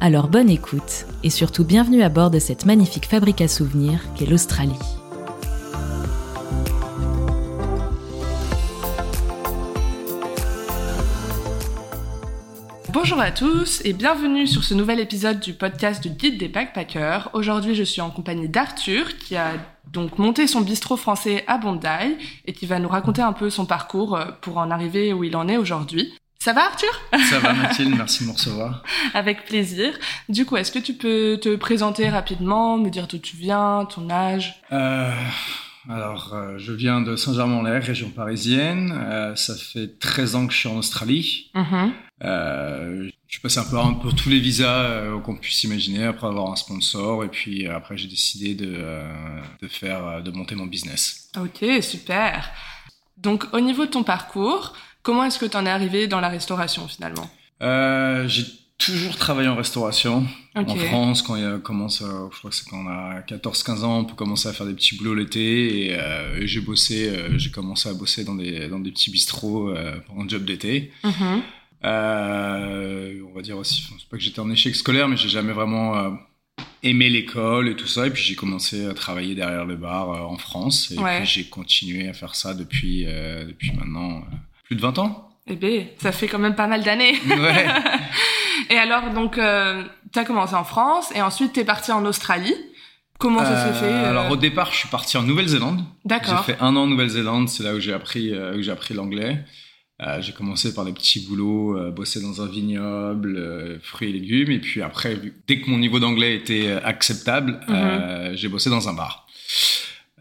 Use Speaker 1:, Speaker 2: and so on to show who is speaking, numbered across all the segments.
Speaker 1: Alors bonne écoute, et surtout bienvenue à bord de cette magnifique fabrique à souvenirs qu'est l'Australie.
Speaker 2: Bonjour à tous et bienvenue sur ce nouvel épisode du podcast du Guide des Backpackers. Aujourd'hui, je suis en compagnie d'Arthur qui a donc monté son bistrot français à Bondi et qui va nous raconter un peu son parcours euh, pour en arriver où il en est aujourd'hui. Ça va Arthur?
Speaker 3: Ça va Mathilde, merci de me recevoir.
Speaker 2: Avec plaisir. Du coup, est-ce que tu peux te présenter rapidement, me dire d'où tu viens, ton âge?
Speaker 3: Euh, Alors, euh, je viens de Saint-Germain-en-Laye, région parisienne. Euh, ça fait 13 ans que je suis en Australie.
Speaker 2: Mhm.
Speaker 3: Euh, je suis passé un peu, un peu tous les visas qu'on puisse imaginer après avoir un sponsor. Et puis après, j'ai décidé de, de, faire, de monter mon business.
Speaker 2: Ok, super. Donc, au niveau de ton parcours, comment est-ce que tu en es arrivé dans la restauration finalement?
Speaker 3: Euh, j'ai toujours travaillé en restauration. En France, quand il commence, à- je crois que c'est quand on a 14-15 ans, on peut commencer à faire des petits boulots l'été. Et, euh, et j'ai bossé, euh, j'ai commencé à bosser dans des, dans des petits bistrots euh, pour un job d'été.
Speaker 2: Mhm.
Speaker 3: Euh, on va dire aussi, c'est pas que j'étais en échec scolaire, mais j'ai jamais vraiment euh, aimé l'école et tout ça. Et puis j'ai commencé à travailler derrière le bar euh, en France. Et
Speaker 2: Ouais.
Speaker 3: puis j'ai continué à faire ça depuis, euh, depuis maintenant euh, plus de 20 ans.
Speaker 2: Eh ben, ça fait quand même pas mal d'années.
Speaker 3: Ouais.
Speaker 2: Et alors, donc, euh, t'as commencé en France et ensuite t'es parti en Australie. Comment ça s'est
Speaker 3: Euh,
Speaker 2: fait euh,
Speaker 3: Alors au départ, je suis parti en Nouvelle-Zélande. J'ai
Speaker 2: D'accord.
Speaker 3: fait un an en Nouvelle-Zélande, c'est là où j'ai appris, euh, où j'ai appris l'anglais. Euh, j'ai commencé par des petits boulots, euh, bosser dans un vignoble, euh, fruits et légumes, et puis après, dès que mon niveau d'anglais était euh, acceptable,
Speaker 2: Mhm.
Speaker 3: euh, j'ai bossé dans un bar.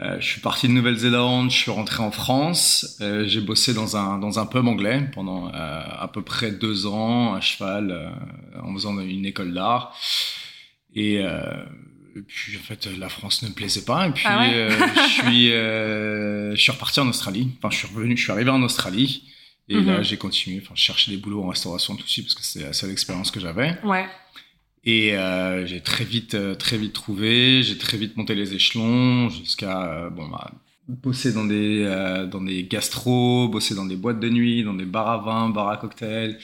Speaker 3: Euh, je suis parti de Nouvelle-Zélande, je suis rentré en France, euh, j'ai bossé dans un dans un pub anglais pendant euh, à peu près deux ans à cheval euh, en faisant une école d'art. Et euh, et puis en fait la France ne me plaisait pas. Et puis
Speaker 2: Ah ouais?
Speaker 3: euh, je suis euh, je suis reparti en Australie. Enfin je suis revenu je suis arrivé en Australie. Et
Speaker 2: Mhm.
Speaker 3: là j'ai continué. Enfin je cherchais des boulots en restauration tout de suite parce que c'est la seule expérience que j'avais.
Speaker 2: Ouais.
Speaker 3: Et euh, j'ai très vite euh, très vite trouvé j'ai très vite monté les échelons jusqu'à euh, bon bah bosser dans des euh, dans des gastros bosser dans des boîtes de nuit dans des bars à vin bars à cocktails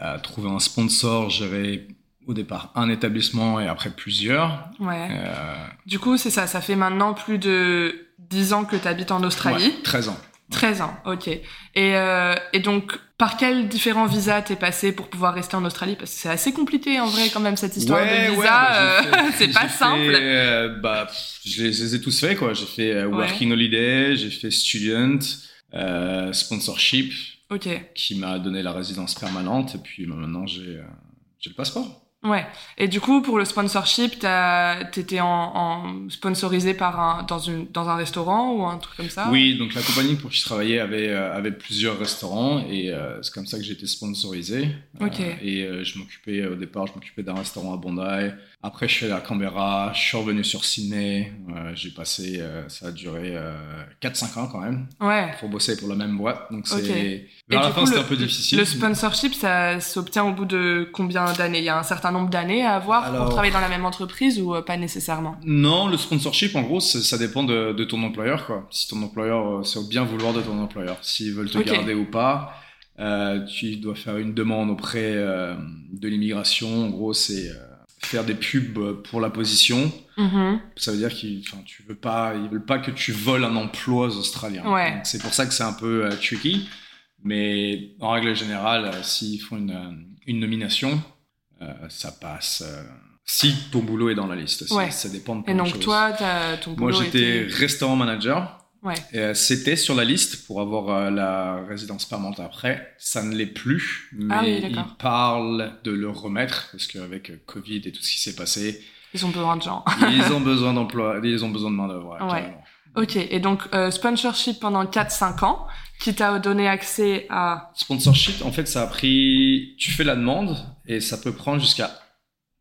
Speaker 3: euh, trouver un sponsor gérer au départ un établissement et après plusieurs
Speaker 2: Ouais.
Speaker 3: euh,
Speaker 2: Du coup, c'est ça. Ça fait maintenant plus de 10 ans que t'habites en Australie.
Speaker 3: ouais, 13 ans
Speaker 2: 13 ans, ok. Et, euh, et donc, par quels différents visas t'es passé pour pouvoir rester en Australie? Parce que c'est assez compliqué en vrai quand même cette histoire
Speaker 3: Ouais,
Speaker 2: de
Speaker 3: ouais,
Speaker 2: visa.
Speaker 3: bah,
Speaker 2: euh, c'est pas
Speaker 3: fait,
Speaker 2: simple.
Speaker 3: euh, bah, pff, je les, je les ai tous fait quoi. J'ai fait euh,
Speaker 2: Ouais.
Speaker 3: working holiday, j'ai fait student, euh, sponsorship,
Speaker 2: Ok.
Speaker 3: qui m'a donné la résidence permanente et puis bah, maintenant j'ai le passeport.
Speaker 2: Ouais. Et du coup, pour le sponsorship, t'étais en, en sponsorisé par un dans une dans un restaurant ou un truc comme ça
Speaker 3: Oui, donc la compagnie pour qui je travaillais avait euh, avait plusieurs restaurants et euh, c'est comme ça que été sponsorisé.
Speaker 2: Ok.
Speaker 3: Euh, et euh, je m'occupais au départ, je m'occupais d'un restaurant à Bondi. Après, je suis allé à Canberra, je suis revenu sur Sydney. J'ai passé, ça a duré euh, 4-5 ans quand même
Speaker 2: Ouais.
Speaker 3: pour bosser pour la même boîte. Donc c'est. Vers
Speaker 2: Et
Speaker 3: la fin c'était un peu difficile.
Speaker 2: Le sponsorship, ça s'obtient au bout de combien d'années? Il y a un certain nombre d'années à avoir
Speaker 3: Alors-
Speaker 2: pour travailler dans la même entreprise ou euh, pas nécessairement?
Speaker 3: Non, le sponsorship, en gros, ça dépend de, de ton employeur. Quoi. Si ton employeur, euh, c'est au bien vouloir de ton employeur. S'ils veulent te garder ou pas, euh, tu dois faire une demande auprès euh, de l'immigration. En gros, c'est euh, faire des pubs pour la position.
Speaker 2: Mhm.
Speaker 3: Ça veut dire qu'ils, tu veux pas, ils veulent pas que tu voles un emploi aux Australiens.
Speaker 2: Ouais.
Speaker 3: C'est pour ça que c'est un peu tricky. Mais en règle générale, euh, s'ils font une, une nomination, euh, ça passe. euh, si ton boulot est dans la liste, aussi.
Speaker 2: Ouais.
Speaker 3: ça dépend de
Speaker 2: Et
Speaker 3: plein de
Speaker 2: donc
Speaker 3: choses.
Speaker 2: toi, t'as- ton
Speaker 3: Moi,
Speaker 2: boulot
Speaker 3: j'étais
Speaker 2: était...
Speaker 3: restaurant manager.
Speaker 2: Ouais.
Speaker 3: Et, C'était sur la liste pour avoir la résidence permanente après. Ça ne l'est plus, mais
Speaker 2: Ah oui,
Speaker 3: ils parlent de le remettre parce qu'avec Covid et tout ce qui s'est passé,
Speaker 2: Ils ont besoin de gens.
Speaker 3: ils ont besoin d'emploi, ils ont besoin de main d'œuvre. ouais,
Speaker 2: Ouais. Ok, et donc euh, sponsorship pendant 4-5 ans, qui t'a donné accès à...
Speaker 3: Sponsorship, en fait, ça a pris. Tu fais la demande et ça peut prendre jusqu'à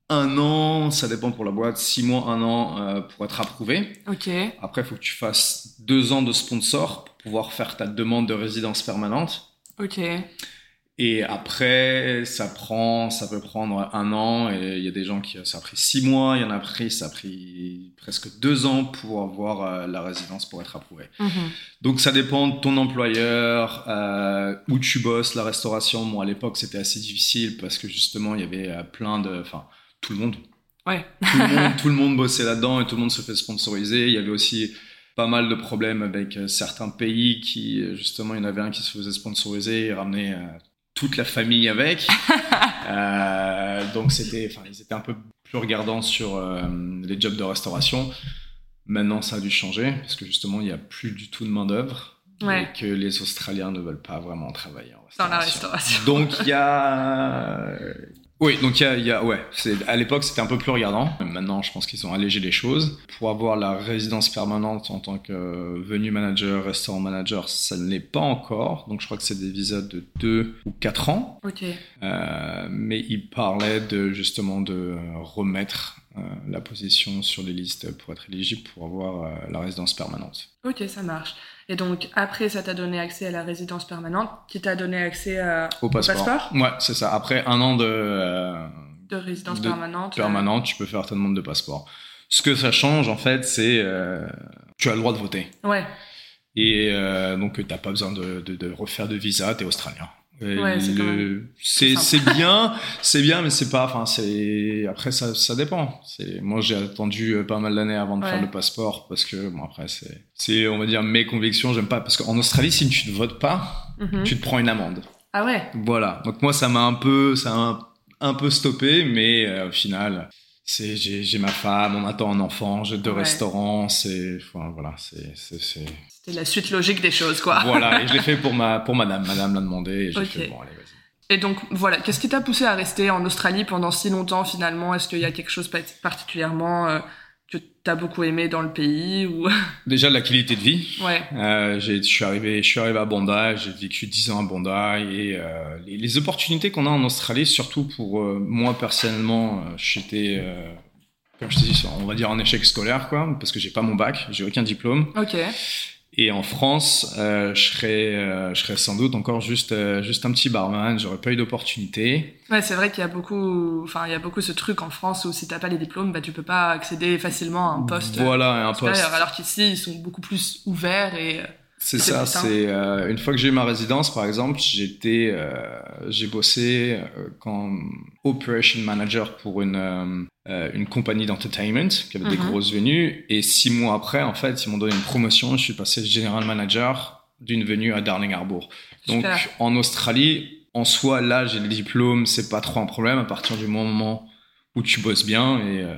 Speaker 3: un an, ça dépend pour la boîte, six mois, un an euh, pour être approuvé.
Speaker 2: Ok.
Speaker 3: Après, il faut que tu fasses deux ans de sponsor pour pouvoir faire ta demande de résidence permanente.
Speaker 2: Ok.
Speaker 3: Et après, ça prend, ça peut prendre un an. Et il y a des gens qui, ça a pris six mois. Il y en a pris, ça a pris presque deux ans pour avoir euh, la résidence pour être approuvé.
Speaker 2: Mhm.
Speaker 3: Donc ça dépend de ton employeur, euh, où tu bosses, la restauration. Moi, à l'époque, c'était assez difficile parce que justement, il y avait euh, plein de, enfin, tout le monde,
Speaker 2: Ouais.
Speaker 3: tout le monde, tout le monde bossait là-dedans et tout le monde se fait sponsoriser. Il y avait aussi pas mal de problèmes avec certains pays qui, justement, il y en avait un qui se faisait sponsoriser et ramenait euh, toute la famille avec. Euh, donc c'était, enfin, ils étaient un peu plus regardants sur euh, les jobs de restauration. Maintenant, ça a dû changer parce que justement, il n'y a plus du tout de main d'œuvre
Speaker 2: Ouais.
Speaker 3: et que les Australiens ne veulent pas vraiment travailler en
Speaker 2: Dans la
Speaker 3: restauration. Donc il y a, oui, donc il y a, il y a- ouais, c'est à l'époque c'était un peu plus regardant. Maintenant, je pense qu'ils ont allégé les choses. Pour avoir la résidence permanente en tant que euh, venu manager, restaurant manager, ça ne l'est pas encore. Donc je crois que c'est des visas de 2 ou 4 ans.
Speaker 2: Ok.
Speaker 3: Euh, mais il parlait de justement de euh, remettre euh, la position sur les listes pour être éligible pour avoir la résidence permanente.
Speaker 2: Ok, ça marche. Et donc, après, ça t'a donné accès à la résidence permanente, qui t'a donné accès à...
Speaker 3: Au passeport.
Speaker 2: passeport?
Speaker 3: Ouais, c'est ça. Après un an de euh,
Speaker 2: de résidence
Speaker 3: De-
Speaker 2: permanente. euh,
Speaker 3: permanente, tu peux faire ta demande de passeport. Ce que ça change, en fait, c'est euh, tu as le droit de voter.
Speaker 2: Ouais.
Speaker 3: Et euh, donc, tu n'as pas besoin de, de, de refaire de visa, tu es australien.
Speaker 2: Ouais, c'est
Speaker 3: bien, c'est bien, mais c'est pas. Enfin, c'est après ça, ça dépend. C'est moi j'ai attendu euh, pas mal d'années avant de
Speaker 2: Ouais.
Speaker 3: faire le passeport parce que bon après c'est c'est on va dire mes convictions. J'aime pas parce qu'en Australie si tu ne votes pas,
Speaker 2: Mhm.
Speaker 3: tu te prends une amende.
Speaker 2: Ah ouais.
Speaker 3: Voilà. Donc moi, ça m'a un peu, ça m'a un, un peu stoppé, mais euh, au final, c'est, j'ai, ma femme, on attend un enfant, j'ai deux
Speaker 2: Ouais.
Speaker 3: restaurants, c'est, enfin voilà, c'est,
Speaker 2: C'était la suite logique des choses, quoi.
Speaker 3: voilà. Et je l'ai fait pour ma, pour madame. Madame l'a demandé et j'ai
Speaker 2: Ok.
Speaker 3: fait bon, allez, vas-y.
Speaker 2: Et donc, voilà. Qu'est-ce qui t'a poussé à rester en Australie pendant si longtemps, finalement? Est-ce qu'il y a quelque chose pa- particulièrement euh, que t'as beaucoup aimé dans le pays ou...
Speaker 3: Déjà la qualité de vie.
Speaker 2: Ouais.
Speaker 3: Euh, je suis arrivé, je suis arrivé à Bondi, j'ai vécu 10 ans à Bondi et euh, les, les opportunités qu'on a en Australie, surtout pour euh, moi personnellement, euh, j'étais, comme je te dis, on va dire en échec scolaire quoi, parce que j'ai pas mon bac, j'ai aucun diplôme.
Speaker 2: Ok.
Speaker 3: Et en France, euh, je serais, euh, je serais sans doute encore juste, euh, juste un petit barman. J'aurais pas eu d'opportunité.
Speaker 2: Ouais, c'est vrai qu'il y a beaucoup, enfin, il y a beaucoup ce truc en France où si t'as pas les diplômes, bah, tu peux pas accéder facilement à un poste
Speaker 3: Voilà, un poste.
Speaker 2: Alors qu'ici, ils sont beaucoup plus ouverts et.
Speaker 3: C'est ça. C'est euh, une fois que j'ai eu ma résidence, par exemple, j'étais, euh, j'ai bossé euh, comme operation manager pour une euh, euh, une compagnie d'entertainment qui avait des
Speaker 2: Mhm.
Speaker 3: grosses venues. Et six mois après, en fait, ils m'ont donné une promotion. Je suis passé general manager d'une venue à Darling Harbour. Donc
Speaker 2: Super.
Speaker 3: en Australie, en soi, là, j'ai le diplôme, c'est pas trop un problème à partir du moment où tu bosses bien et euh,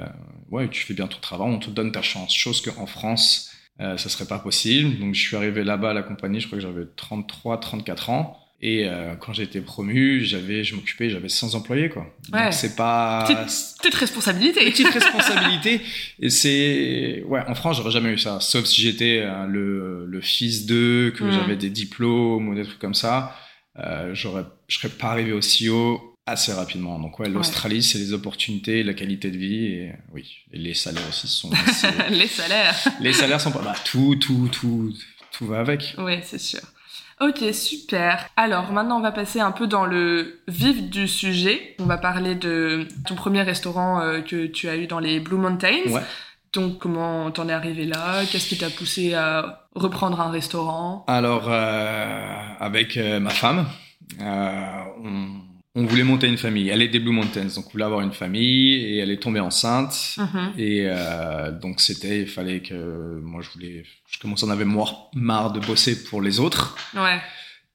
Speaker 3: ouais, tu fais bien ton travail, on te donne ta chance. Chose qu'en France, euh, ça serait pas possible. Donc je suis arrivé là-bas à la compagnie, je crois que j'avais 33, 34 ans. Et euh, quand j'ai été promu, j'avais, je m'occupais, j'avais 100 employés quoi.
Speaker 2: Ouais.
Speaker 3: Donc c'est pas
Speaker 2: Petite, petite responsabilité.
Speaker 3: petite responsabilité. Et c'est, ouais, en France, j'aurais jamais eu ça. Sauf si j'étais euh, le, le fils d'eux, que
Speaker 2: Mm.
Speaker 3: j'avais des diplômes ou des trucs comme ça. Euh, j'aurais, je serais pas arrivé aussi haut assez rapidement. Donc ouais, l'Australie, c'est les opportunités, la qualité de vie et oui, et les salaires aussi sont. assez-
Speaker 2: les salaires.
Speaker 3: les salaires sont pas. Bah, tout, tout, tout, tout va avec.
Speaker 2: Oui, c'est sûr. Ok, super. Alors maintenant, on va passer un peu dans le vif du sujet. On va parler de ton premier restaurant euh, que tu as eu dans les Blue Mountains.
Speaker 3: Ouais.
Speaker 2: Donc, comment t'en es arrivé là? Qu'est-ce qui t'a poussé à reprendre un restaurant?
Speaker 3: Alors, euh, avec euh, ma femme, on, on voulait monter une famille. Elle est des Blue Mountains, donc on voulait avoir une famille et elle est tombée enceinte.
Speaker 2: Mhm.
Speaker 3: Et euh, donc c'était, il fallait que moi je voulais, je commençais à en avoir marre, de bosser pour les autres.
Speaker 2: Ouais.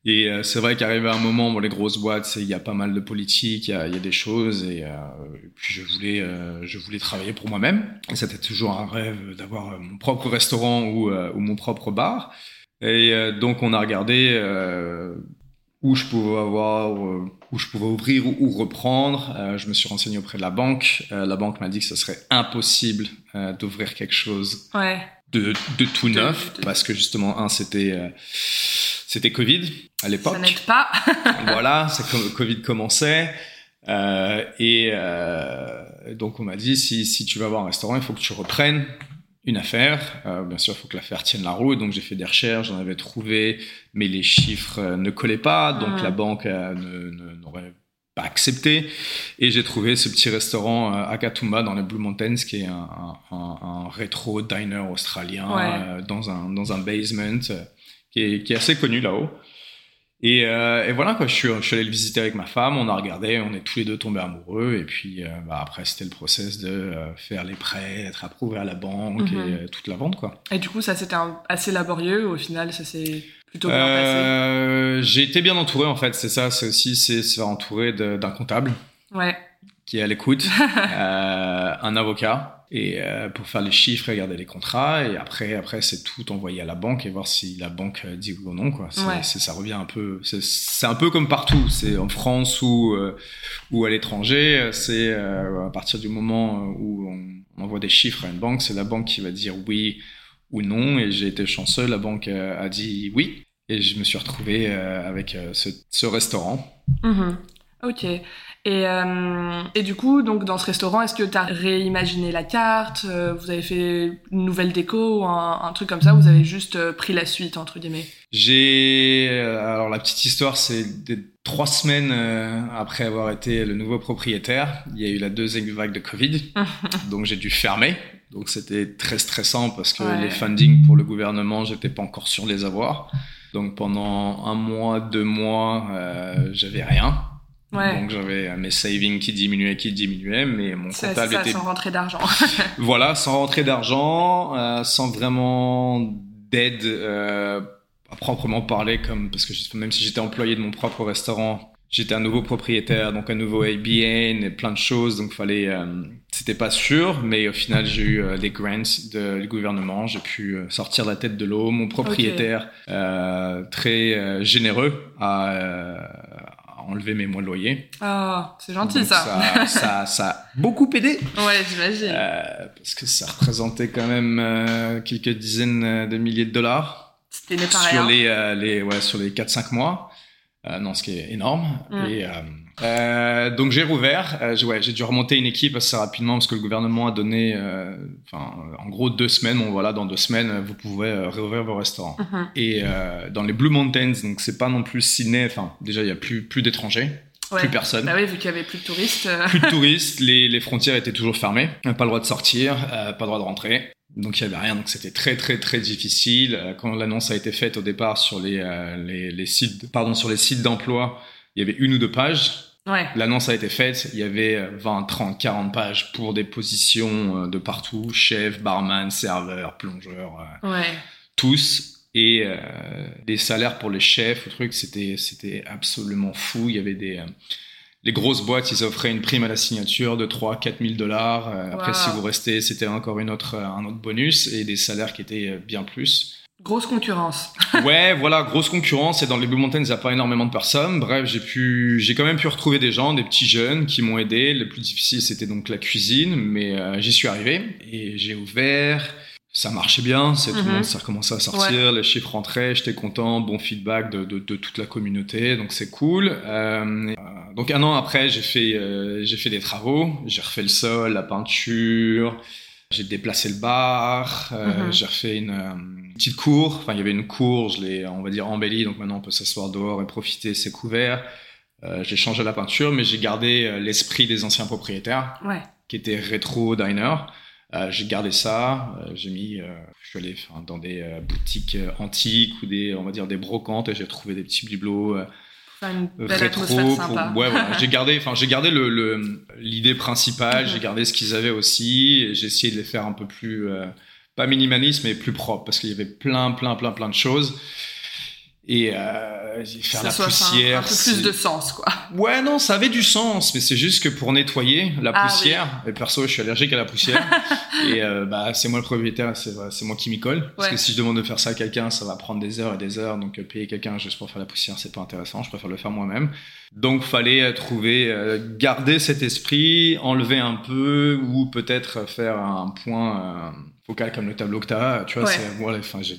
Speaker 3: Et euh, c'est vrai qu'arrivé à un moment, bon, les grosses boîtes, il y a pas mal de politique, il y a, il y a des choses, et, euh, et puis je voulais, euh, je voulais travailler pour moi-même. Et c'était toujours un rêve d'avoir euh, mon propre restaurant ou, euh, ou mon propre bar. Et euh, donc on a regardé euh, où je pouvais avoir, euh, où je pouvais ouvrir ou, reprendre. Euh, je me suis renseigné auprès de la banque. Euh, la banque m'a dit que ce serait impossible euh, d'ouvrir quelque chose
Speaker 2: Ouais.
Speaker 3: de, de tout
Speaker 2: De-
Speaker 3: neuf,
Speaker 2: de-
Speaker 3: parce que justement, un, c'était c'était Covid à l'époque.
Speaker 2: Ça n'aide pas.
Speaker 3: voilà, c'est comme Covid commençait. Et, donc on m'a dit si, si tu vas avoir un restaurant, il faut que tu reprennes une affaire. Euh, bien sûr, il faut que l'affaire tienne la route. Donc j'ai fait des recherches, j'en avais trouvé, mais les chiffres euh, ne collaient pas. Donc
Speaker 2: Mhm.
Speaker 3: la banque euh, n'aurait pas accepté. Et j'ai trouvé ce petit restaurant euh, à Katoomba dans les Blue Mountains, qui est un, un- un- rétro diner australien
Speaker 2: Ouais.
Speaker 3: euh, dans, un, dans un basement euh, qui, est, qui est assez connu là-haut. Et, euh, et voilà quoi, je suis, je suis allé le visiter avec ma femme, on a regardé, on est tous les deux tombés amoureux, et puis euh, bah, après c'était le process de euh, faire les prêts, être approuvé à la banque
Speaker 2: Mhm.
Speaker 3: et euh, toute la vente quoi.
Speaker 2: Et du coup, ça c'était assez laborieux. Au final, ça s'est plutôt bien passé.
Speaker 3: J'ai été bien entouré en fait, c'est ça, c'est aussi c'est se faire entourer d'un comptable
Speaker 2: Ouais.
Speaker 3: qui est à l'écoute, un avocat et euh, pour faire les chiffres, regarder les contrats et après après c'est tout envoyer à la banque et voir si la banque euh, dit oui ou non quoi.
Speaker 2: Ouais.
Speaker 3: ça revient un peu, c'est, un peu comme partout, c'est en France ou euh, ou à l'étranger, c'est euh, à partir du moment où on envoie des chiffres à une banque, c'est la banque qui va dire oui ou non et j'ai été chanceux, la banque a dit oui et je me suis retrouvé avec ce, ce restaurant.
Speaker 2: Mhm. Ok. Et, euh, et du coup, donc dans ce restaurant, est-ce que tu as réimaginé la carte euh, Vous avez fait une nouvelle déco ou un, un truc comme ça ou Vous avez juste euh, pris la suite, entre guillemets?
Speaker 3: J'ai alors la petite histoire, c'est trois semaines après avoir été le nouveau propriétaire, il y a eu la deuxième vague de Covid, donc j'ai dû fermer. Donc c'était très stressant parce que
Speaker 2: Ouais.
Speaker 3: les funding pour le gouvernement, j'étais pas encore sûr de les avoir. Donc pendant un mois, deux mois, euh, j'avais rien.
Speaker 2: Ouais.
Speaker 3: Donc j'avais mes savings qui diminuaient, qui diminuaient, mais mon comptable
Speaker 2: ça,
Speaker 3: était
Speaker 2: sans rentrer d'argent.
Speaker 3: voilà, sans rentrer d'argent, euh, sans vraiment d'aide euh, à proprement parler, comme parce que je- même si j'étais employé de mon propre restaurant, j'étais un nouveau propriétaire, donc un nouveau ABN et plein de choses, donc fallait, euh, c'était pas sûr, mais au final j'ai eu des grants de- du gouvernement, j'ai pu sortir la tête de l'eau. Mon propriétaire très généreux a enlevé mes mois de loyer.
Speaker 2: Ah, c'est gentil ça.
Speaker 3: ça, ça, ça a beaucoup aidé.
Speaker 2: Ouais, j'imagine.
Speaker 3: Euh, parce que ça représentait quand même euh, quelques dizaines de milliers de dollars
Speaker 2: C'était
Speaker 3: sur les, euh, les ouais, sur les 4-5 mois. Non, ce qui est énorme.
Speaker 2: Mm.
Speaker 3: Et, euh, donc j'ai rouvert. Euh, j'ai- ouais, dû remonter une équipe assez rapidement parce que le gouvernement a donné, euh, en gros deux semaines. Bon voilà, dans deux semaines, vous pouvez réouvrir vos restaurants.
Speaker 2: Mhm.
Speaker 3: Et dans les Blue Mountains, donc c'est pas non plus Sydney. Enfin, déjà il y a plus plus d'étrangers,
Speaker 2: Ouais.
Speaker 3: plus personne
Speaker 2: Bah oui, vu qu'il y avait plus de touristes. euh,
Speaker 3: plus de touristes, les, les frontières étaient toujours fermées, pas le droit de sortir, euh, pas le droit de rentrer. Donc il y avait rien, donc c'était très très très difficile. Quand l'annonce a été faite au départ sur les, euh, les, les sites, pardon, sur les sites d'emploi, il y avait une ou deux pages.
Speaker 2: Ouais.
Speaker 3: L'annonce a été faite, il y avait euh, 20, 30, 40 pages pour des positions euh, de partout, chef, barman, serveur, plongeur, euh,
Speaker 2: Ouais.
Speaker 3: tous. Et euh, les salaires pour les chefs ou trucs, c'était c'était absolument fou. Il y avait des euh, les grosses boîtes, ils offraient une prime à la signature de 3 4 000 dollars. Après,
Speaker 2: Wow.
Speaker 3: si vous restez, c'était encore une autre un autre bonus et des salaires qui étaient bien plus.
Speaker 2: Grosse concurrence.
Speaker 3: Ouais, voilà, grosse concurrence. Et dans les Blue Mountains, il n'y a pas énormément de personnes. Bref, j'ai pu, j'ai quand même pu retrouver des gens, des petits jeunes qui m'ont aidé. Le plus difficile, c'était donc la cuisine, mais euh, j'y suis arrivé et j'ai ouvert. Ça marchait bien, c'est tout
Speaker 2: Mhm.
Speaker 3: le monde, ça recommençait à sortir, les chiffres rentraient, j'étais content, bon feedback de, de, de toute la communauté, donc c'est cool. Euh, euh, donc un an après, j'ai fait, euh, j'ai fait des travaux, j'ai refait le sol, la peinture, j'ai déplacé le bar, euh,
Speaker 2: Mhm.
Speaker 3: j'ai refait une euh, petite cour. Enfin, il y avait une cour, je l'ai, on va dire, embellie. Donc maintenant, on peut s'asseoir dehors et profiter. C'est couvert. Euh, j'ai changé la peinture, mais j'ai gardé euh, l'esprit des anciens propriétaires,
Speaker 2: Ouais.
Speaker 3: qui était rétro diner. Euh, j'ai gardé ça. euh, j'ai mis, je suis allé enfin, dans des boutiques antiques ou des, on va dire, des brocantes et j'ai trouvé des petits bibelots.
Speaker 2: Faire une belle
Speaker 3: rétro pour- ouais j'ai gardé enfin j'ai gardé le l'idée principale j'ai gardé ce qu'ils avaient aussi j'ai essayé de les faire un peu plus euh, pas minimaliste mais plus propre parce qu'il y avait plein plein plein plein de choses. Et euh, faire
Speaker 2: Ça
Speaker 3: la
Speaker 2: soit un-
Speaker 3: poussière
Speaker 2: Un, peu plus de sens, quoi.
Speaker 3: ouais non ça avait du sens mais c'est juste que pour nettoyer la
Speaker 2: Ah,
Speaker 3: poussière et perso je suis allergique à la poussière et euh, bah c'est moi le propriétaire c'est c'est moi qui m'y colle. Parce que si je demande de faire ça à quelqu'un ça va prendre des heures et des heures donc euh, payer quelqu'un juste pour faire la poussière c'est pas intéressant je préfère le faire moi-même. Donc fallait euh, trouver euh, garder cet esprit enlever un peu ou peut-être faire un point focal comme le tableau que t'as tu vois
Speaker 2: Ouais.
Speaker 3: c'est voilà enfin j'ai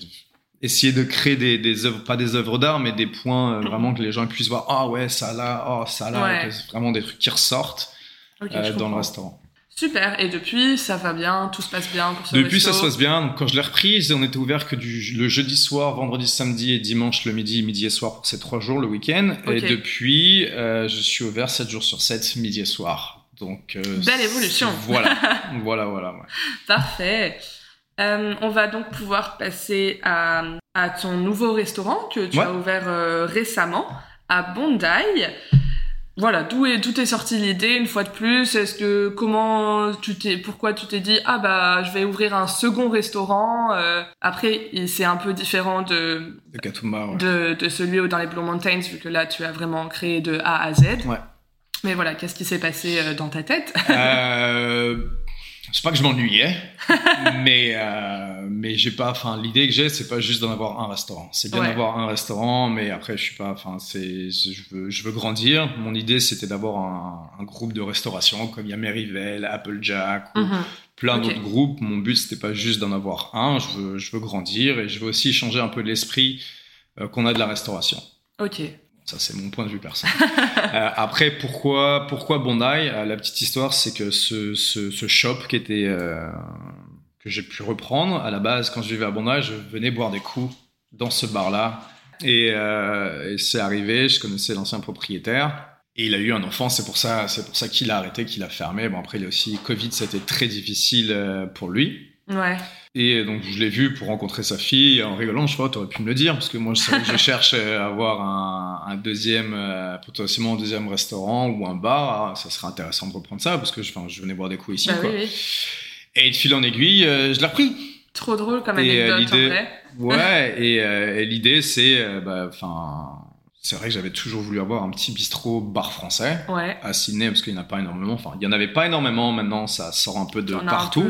Speaker 3: essayer de créer des, des œuvres pas des œuvres d'art mais des points euh, vraiment que les gens puissent voir ah ouais ça là oh ça là
Speaker 2: Ouais.
Speaker 3: vraiment des trucs qui ressortent euh, dans le restaurant
Speaker 2: Super. Et depuis, ça va bien, tout se passe bien pour ce
Speaker 3: Depuis,
Speaker 2: resto
Speaker 3: ça se passe bien. Donc, quand je l'ai reprise, on était ouvert que du, le jeudi soir, vendredi, samedi et dimanche le midi, midi et soir pour ces trois jours, le week-end. Et depuis, euh, je suis ouvert 7 jours sur 7, midi et soir. Donc, euh,
Speaker 2: Belle évolution.
Speaker 3: Voilà, voilà, voilà. ouais.
Speaker 2: Parfait. Euh, on va donc pouvoir passer à, à ton nouveau restaurant que tu
Speaker 3: Ouais.
Speaker 2: as ouvert euh, récemment à Bondi. Voilà, d'où est, d'où est sortie l'idée une fois de plus? Est-ce que comment tu t'es, pourquoi tu t'es dit ah bah je vais ouvrir un second restaurant Euh, Après, c'est un peu différent de
Speaker 3: De Katoomba, ouais.
Speaker 2: de, de celui dans les Blue Mountains vu que là tu as vraiment créé de A à Z.
Speaker 3: Ouais.
Speaker 2: Mais voilà, qu'est-ce qui s'est passé dans ta tête?
Speaker 3: C'est pas que je m'ennuyais, mais euh, mais j'ai pas. Enfin, l'idée que j'ai, c'est pas juste d'en avoir un restaurant. C'est bien
Speaker 2: Ouais.
Speaker 3: d'avoir un restaurant, mais après, je suis pas. Enfin, c'est je veux je veux grandir. Mon idée, c'était d'avoir un, un groupe de restauration comme il y a Merivale, Applejack, ou
Speaker 2: Mhm.
Speaker 3: plein d'autres groupes. Mon but, c'était pas juste d'en avoir un. Je veux je veux grandir et je veux aussi changer un peu l'esprit euh, qu'on a de la restauration.
Speaker 2: Ok.
Speaker 3: Ça, c'est mon point de vue personnel. Euh, après, pourquoi, pourquoi Bondi Euh, La petite histoire, c'est que ce, ce, shop qui était euh, que j'ai pu reprendre à la base quand je vivais à Bondi, je venais boire des coups dans ce bar-là, et, c'est arrivé. Je connaissais l'ancien propriétaire. Et il a eu un enfant, c'est pour ça, c'est pour ça qu'il a arrêté, qu'il a fermé. Bon après, il a aussi Covid, c'était très difficile pour lui.
Speaker 2: Ouais.
Speaker 3: Et donc je l'ai vu pour rencontrer sa fille en rigolant. Je vois, t'aurais pu me le dire parce que moi je, je cherche euh, à avoir un, un deuxième, euh, potentiellement un deuxième restaurant ou un bar. Ah, ça serait intéressant de reprendre ça parce que je, je venais boire des coups ici.
Speaker 2: Bah
Speaker 3: quoi.
Speaker 2: oui, oui.
Speaker 3: Et de fil en aiguille, euh, je l'ai repris.
Speaker 2: Trop drôle comme
Speaker 3: Et, euh,
Speaker 2: anecdote en
Speaker 3: l'idée-
Speaker 2: vrai.
Speaker 3: Ouais. et euh, et l'idée c'est, euh, bah, enfin, c'est vrai que j'avais toujours voulu avoir un petit bistrot bar français
Speaker 2: Ouais.
Speaker 3: à Sydney parce qu'il n'y en a pas énormément. Enfin, il y en avait pas énormément. Maintenant, ça sort un peu de partout.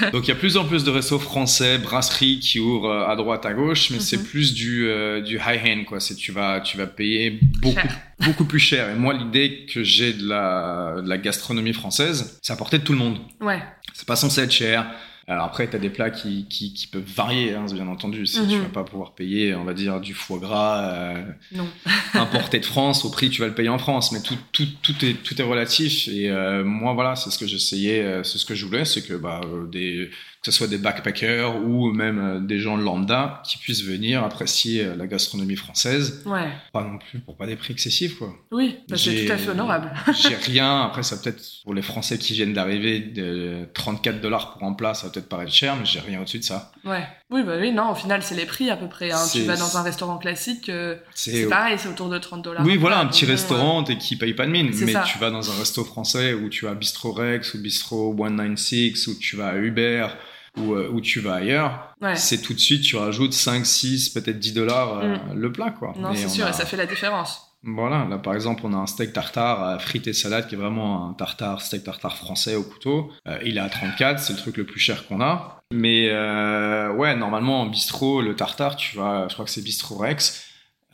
Speaker 2: peu.
Speaker 3: Donc il y a plus en plus de restos français, brasseries qui ouvrent euh, à droite, à gauche, mais c'est
Speaker 2: Mhm.
Speaker 3: plus du, euh, du high-end, quoi. C'est tu vas, tu vas payer beaucoup,
Speaker 2: Cher.
Speaker 3: beaucoup plus cher. Et moi, l'idée que j'ai de la, de la gastronomie française, c'est à portée de tout le monde.
Speaker 2: Ouais.
Speaker 3: C'est pas censé être cher. Alors après, tu as des plats qui, qui, qui peuvent varier, hein, bien entendu. Si
Speaker 2: Mhm.
Speaker 3: tu vas pas pouvoir payer, on va dire, du foie gras euh,
Speaker 2: Non.
Speaker 3: importé de France au prix tu vas le payer en France. Mais tout, tout, tout, est, tout est relatif. Et euh, moi, voilà, c'est ce que j'essayais, euh, c'est ce que je voulais, c'est que, bah, euh, des, que ce soit des backpackers ou même euh, des gens lambda qui puissent venir apprécier euh, la gastronomie française.
Speaker 2: Ouais.
Speaker 3: Pas non plus pour pas des prix excessifs, quoi.
Speaker 2: Oui, c'est tout à fait honorable.
Speaker 3: J'ai rien. Après, ça peut-être pour les Français qui viennent d'arriver, de 34 dollars pour un plat, ça va peut-être paraître cher, mais j'ai rien au-dessus de ça.
Speaker 2: Ouais. Oui, bah oui, non, au final, c'est les prix à peu près. Hein. Tu vas dans un restaurant classique, euh,
Speaker 3: C'est
Speaker 2: pareil, c'est autour de 30 dollars.
Speaker 3: Oui, voilà, un petit
Speaker 2: Donc,
Speaker 3: restaurant et qui paye pas de mine. Mais
Speaker 2: ça.
Speaker 3: tu vas dans un resto français où tu as Bistro Rex ou Bistro 196 ou tu vas à Uber ou euh, où tu vas ailleurs,
Speaker 2: euh, Ouais.
Speaker 3: c'est tout de suite, tu rajoutes 5, 6, peut-être 10 dollars euh, le plat, quoi.
Speaker 2: Non, c'est sûr,
Speaker 3: a-
Speaker 2: et ça fait la différence.
Speaker 3: Voilà, là par exemple, on a un steak tartare à frites et salade qui est vraiment un tartare, steak tartare français au couteau. Euh, il est à 34, c'est le truc le plus cher qu'on a. Mais euh, ouais, normalement en bistrot, le tartare, tu vas, je crois que c'est bistrot Rex.